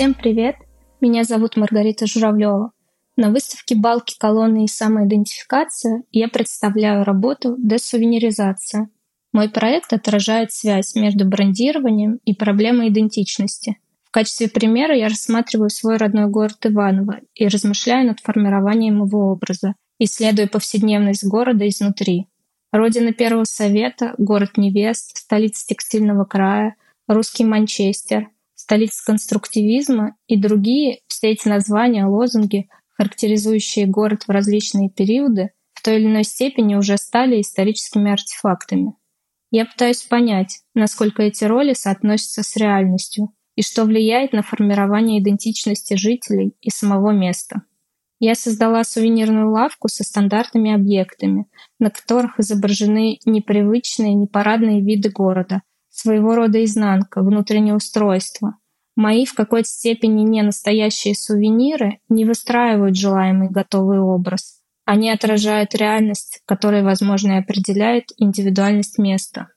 Всем привет! Меня зовут Маргарита Журавлева. На выставке «Балки, колонны и самоидентификация» я представляю работу «Десувениризация». Мой проект отражает связь между брендированием и проблемой идентичности. В качестве примера я рассматриваю свой родной город Иваново и размышляю над формированием его образа, исследуя повседневность города изнутри. Родина Первого Совета, город невест, столица текстильного края, русский Манчестер, столица конструктивизма и другие, все эти названия, лозунги, характеризующие город в различные периоды, в той или иной степени уже стали историческими артефактами. Я пытаюсь понять, насколько эти роли соотносятся с реальностью и что влияет на формирование идентичности жителей и самого места. Я создала сувенирную лавку со стандартными объектами, на которых изображены непривычные, непарадные виды города, своего рода изнанка, внутреннее устройство. Мои в какой-то степени не настоящие сувениры не выстраивают желаемый готовый образ. Они отражают реальность, которая, возможно, и определяет индивидуальность места.